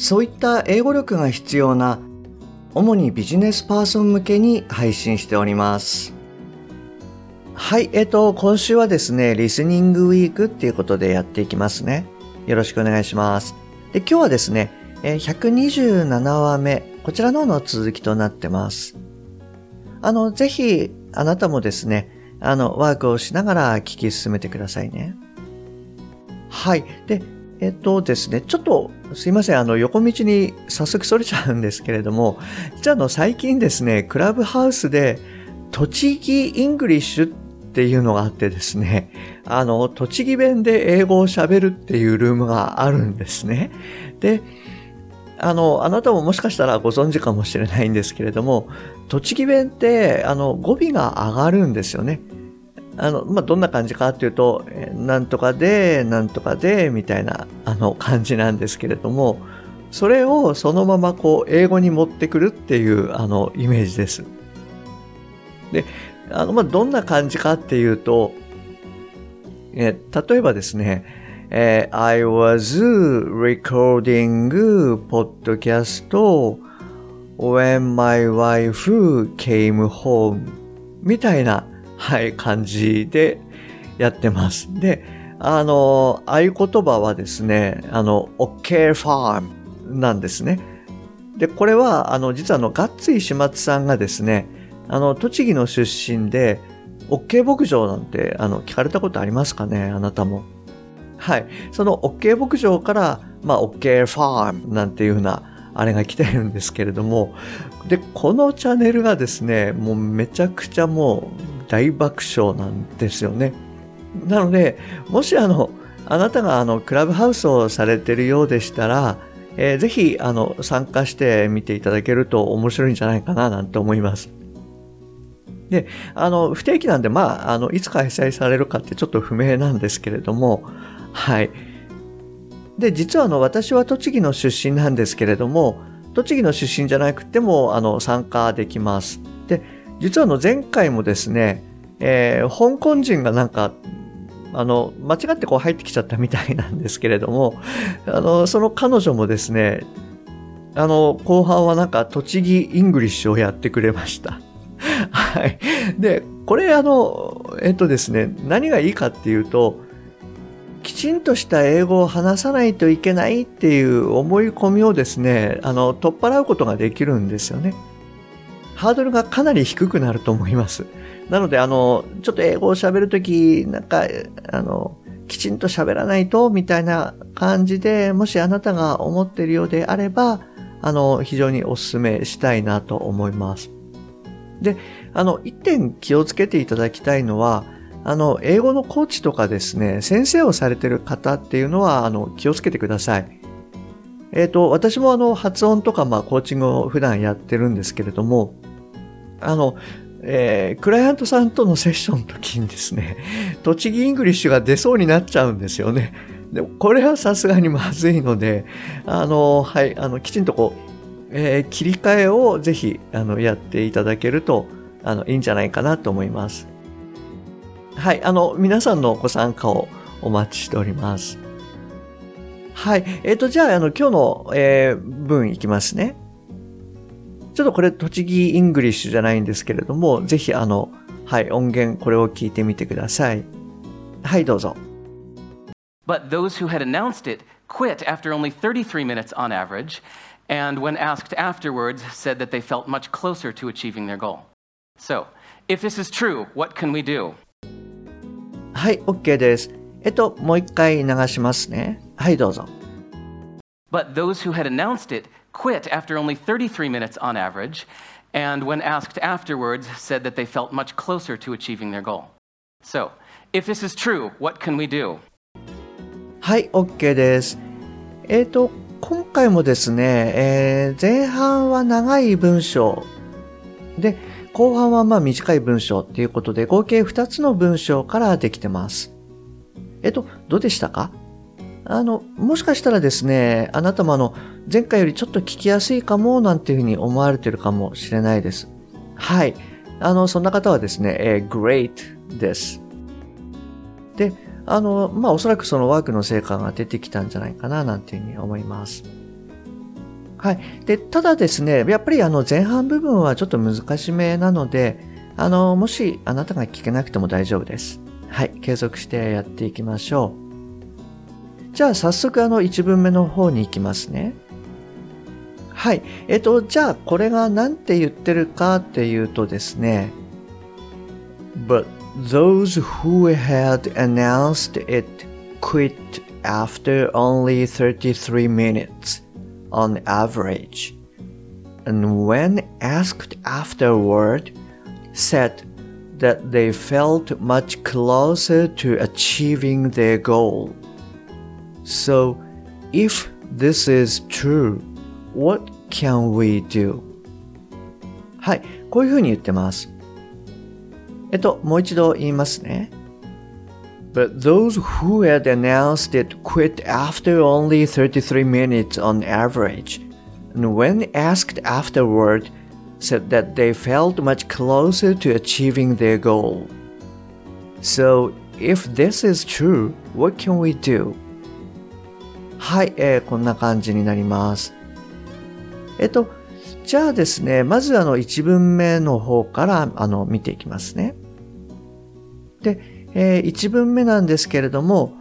そういった英語力が必要な主にビジネスパーソン向けに配信しておりますはい、えっ、と、今週はですね、リスニングウィークっていうことでやっていきますね。よろしくお願いします。で、今日はですね、127話目、こちらの方の続きとなってます。あの、ぜひ、あなたもですね、あの、ワークをしながら聞き進めてくださいね。はい。で、えっとですね、ちょっとすいません、あの、横道に早速それちゃうんですけれども、実はあの、最近ですね、クラブハウスで、栃木イングリッシュっていうのがあってですね、あの、栃木弁で英語を喋るっていうルームがあるんですね。で、あの、あなたももしかしたらご存知かもしれないんですけれども、栃木弁って、あの、語尾が上がるんですよね。あの、まあ、どんな感じかっていうと、なんとかで、なんとかで、みたいな、あの、感じなんですけれども、それをそのままこう、英語に持ってくるっていう、あの、イメージです。で、あの、まあ、どんな感じかっていうと、え例えばですね、えー、I was recording podcast when my wife came home みたいな、はい、感じでやってます。で、あの、合言葉はですね、あの、OK farm なんですね。で、これは、あの、実はあの、ガッツイ始末さんがですね、あの、栃木の出身で、OK 牧場なんて、あの、聞かれたことありますかねあなたも。はい。その OK 牧場から、まあ、OK ファームなんていうふうな、あれが来てるんですけれども、で、このチャンネルがですね、もうめちゃくちゃもう大爆笑なんですよね。なので、もしあの、あなたがあの、クラブハウスをされてるようでしたら、えー、ぜひ、あの、参加してみていただけると面白いんじゃないかな、なんて思います。で、あの、不定期なんで、まあ、あの、いつ開催されるかってちょっと不明なんですけれども、はい。で、実はあの、私は栃木の出身なんですけれども、栃木の出身じゃなくても、あの、参加できます。実はあの、前回もですね、えー、香港人がなんか、あの、間違ってこう入ってきちゃったみたいなんですけれども、あの、その彼女もですね、あの、後半はなんか栃木イングリッシュをやってくれました。はい。で、これあの、えっとですね、何がいいかっていうと、きちんとした英語を話さないといけないっていう思い込みをですね、あの、取っ払うことができるんですよね。ハードルがかなり低くなると思います。なので、あの、ちょっと英語を喋るとき、なんか、あの、きちんと喋らないと、みたいな感じで、もしあなたが思っているようであれば、あの、非常にお勧めしたいなと思います。で、あの、一点気をつけていただきたいのは、あの、英語のコーチとかですね、先生をされてる方っていうのは、あの、気をつけてください。えっ、ー、と、私もあの、発音とか、まあ、コーチングを普段やってるんですけれども、あの、えー、クライアントさんとのセッションの時にですね、栃木イングリッシュが出そうになっちゃうんですよね。でこれはさすがにまずいので、あの、はい、あの、きちんとこう、えー、切り替えをぜひ、あの、やっていただけると、あの、いいんじゃないかなと思います。はい、あの、皆さんのご参加をお待ちしております。はい。えっ、ー、と、じゃあ、あの、今日の、えー、文いきますね。ちょっとこれ、栃木イングリッシュじゃないんですけれども、ぜひ、あの、はい、音源、これを聞いてみてください。はい、どうぞ。But those who had announced it quit after only 33 minutes on average, and when asked afterwards, said that they felt much closer to achieving their goal. So, if this is true, what can we do? はい、OK です。えっと、もう一回流しますね。はい、どうぞ。But those who had announced it quit after only 33 minutes on average, and when asked afterwards, said that they felt much closer to achieving their goal. So, if this is true, what can we do? はい、OK です。えっ、ー、と、今回もですね、えー、前半は長い文章で、後半はまあ短い文章っていうことで、合計2つの文章からできてます。えっと、どうでしたかあの、もしかしたらですね、あなたもあの、前回よりちょっと聞きやすいかもなんていうふうに思われてるかもしれないです。はい。あの、そんな方はですね、えー、great です。で、あの、まあ、おそらくそのワークの成果が出てきたんじゃないかななんていうふうに思います。はい。で、ただですね、やっぱりあの前半部分はちょっと難しめなので、あの、もしあなたが聞けなくても大丈夫です。はい。継続してやっていきましょう。じゃあ早速あの1文目の方に行きますね。はい。えっと、じゃあこれが何て言ってるかっていうとですね。But those who had announced it quit after only 33 minutes on average. And when asked afterward, said that they felt much closer to achieving their goal. So, if this is true, what can we do? はい、こういうふうに言ってます。えっと、もう一度言いますね。But those who had announced it quit after only 33 minutes on average, and when asked afterward, said that they felt much closer to achieving their goal. So, if this is true, what can we do? はい、えー、こんな感じになります。えっと、じゃあですね、まずあの1文目の方からあの見ていきますね。で、えー、1文目なんですけれども、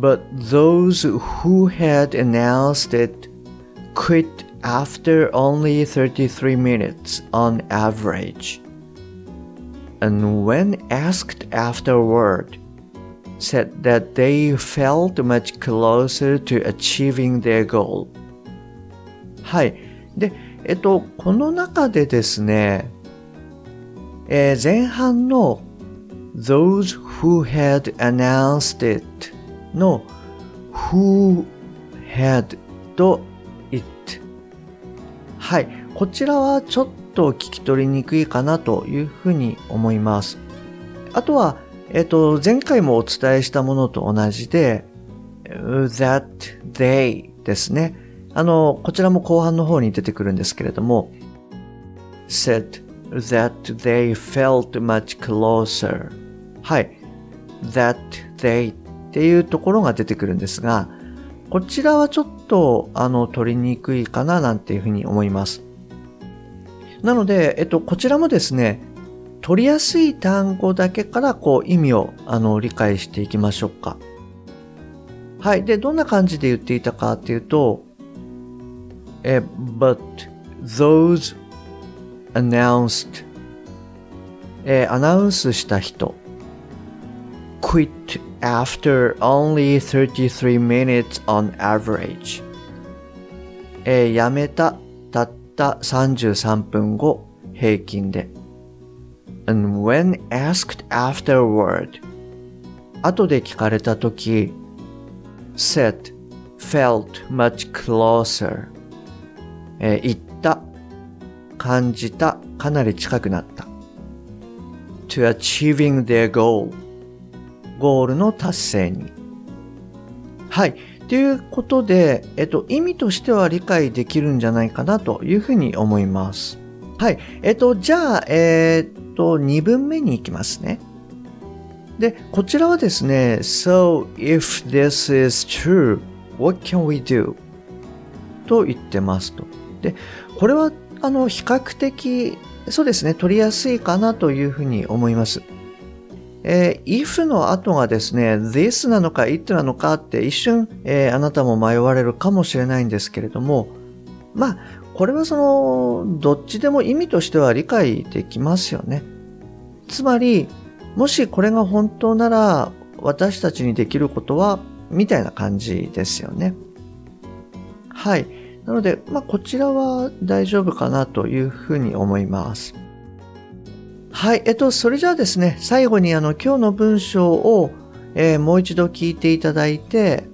But those who had announced it quit after only 33 minutes on average. And when asked afterward, said that they felt much closer to achieving their goal. はい。で、えっと、この中でですね、えー、前半の those who had announced it の who had と it はい。こちらはちょっと聞き取りにくいかなというふうに思います。あとは、えっと、前回もお伝えしたものと同じで、that they ですね。あの、こちらも後半の方に出てくるんですけれども、said that they felt much closer はい。that they っていうところが出てくるんですが、こちらはちょっと、あの、取りにくいかななんていうふうに思います。なので、えっと、こちらもですね、取りやすい単語だけからこう意味をあの理解していきましょうか。はい。で、どんな感じで言っていたかっていうと、え、but those announced えアナウンスした人 quit after only 33 minutes on average えやめたたった33分後平均で and when asked afterward 後で聞かれたとき said felt much closer えー、言った感じたかなり近くなった to achieving their goal ゴールの達成にはい。ということで、えっと、意味としては理解できるんじゃないかなというふうに思います。はい。えっと、じゃあ、えー、と2文目に行きますね。で、こちらはですね、So if this is true, what can we do? と言ってますと。で、これはあの比較的そうですね、取りやすいかなというふうに思います。えー、if の後がですね、this なのか it なのかって一瞬、えー、あなたも迷われるかもしれないんですけれども、まあ、これはその、どっちでも意味としては理解できますよね。つまり、もしこれが本当なら、私たちにできることは、みたいな感じですよね。はい。なので、まあ、こちらは大丈夫かなというふうに思います。はい。えっと、それじゃあですね、最後にあの、今日の文章を、えー、もう一度聞いていただいて、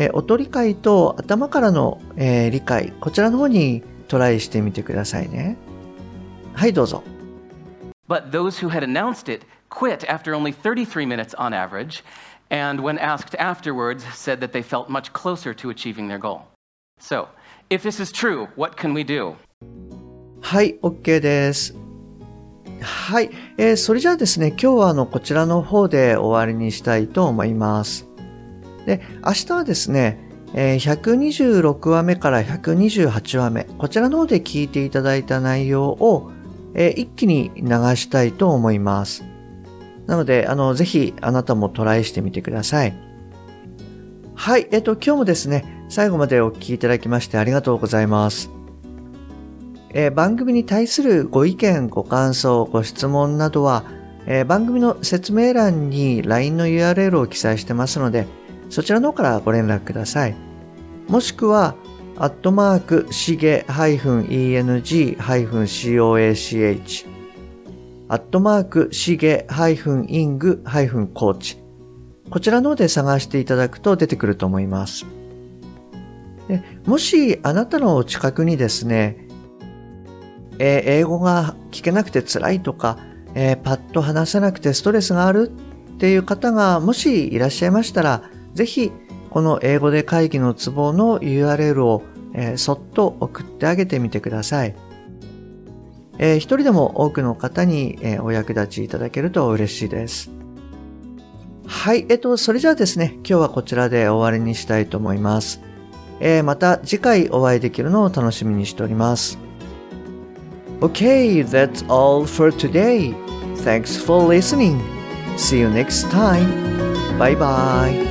えー音理解と頭からの、えー理解、こちらの方にトライしてみてくださいね。はい、どうぞ。But those who had announced it quit after only 33 minutes on average, and when asked afterwards, said that they felt much closer to achieving their goal. So, if this is true, what can we do? はい、OK です。はい、えーそれじゃあですね、今日はあのこちらの方で終わりにしたいと思います。で、明日はですね、え126話目から128話目、こちらの方で聞いていただいた内容を、え一気に流したいと思います。なので、あの、ぜひあなたもトライしてみてください。はい、えっ、と、今日もですね、最後までお聞きいただきましてありがとうございます。えー番組に対するご意見、ご感想、ご質問などは、えー番組の説明欄に LINE の URL を記載してますので、そちらの方からご連絡ください。もしくは、アットマーク、しげ -eng-coach、アットマーク、しげ -ing-coach、こちらの方で探していただくと出てくると思います。でもし、あなたの近くにですね、え英語が聞けなくて辛いとか、えーパッと話せなくてストレスがあるっていう方がもしいらっしゃいましたら、ぜひこの英語で会議のツボの URL を、えーそっと送ってあげてみてください。えー一人でも多くの方に、えーお役立ちいただけると嬉しいです。はい、えっと、それじゃあですね、今日はこちらで終わりにしたいと思います。えーまた次回お会いできるのを楽しみにしております。Okay, that's all for today. Thanks for listening. See you next time. Bye bye.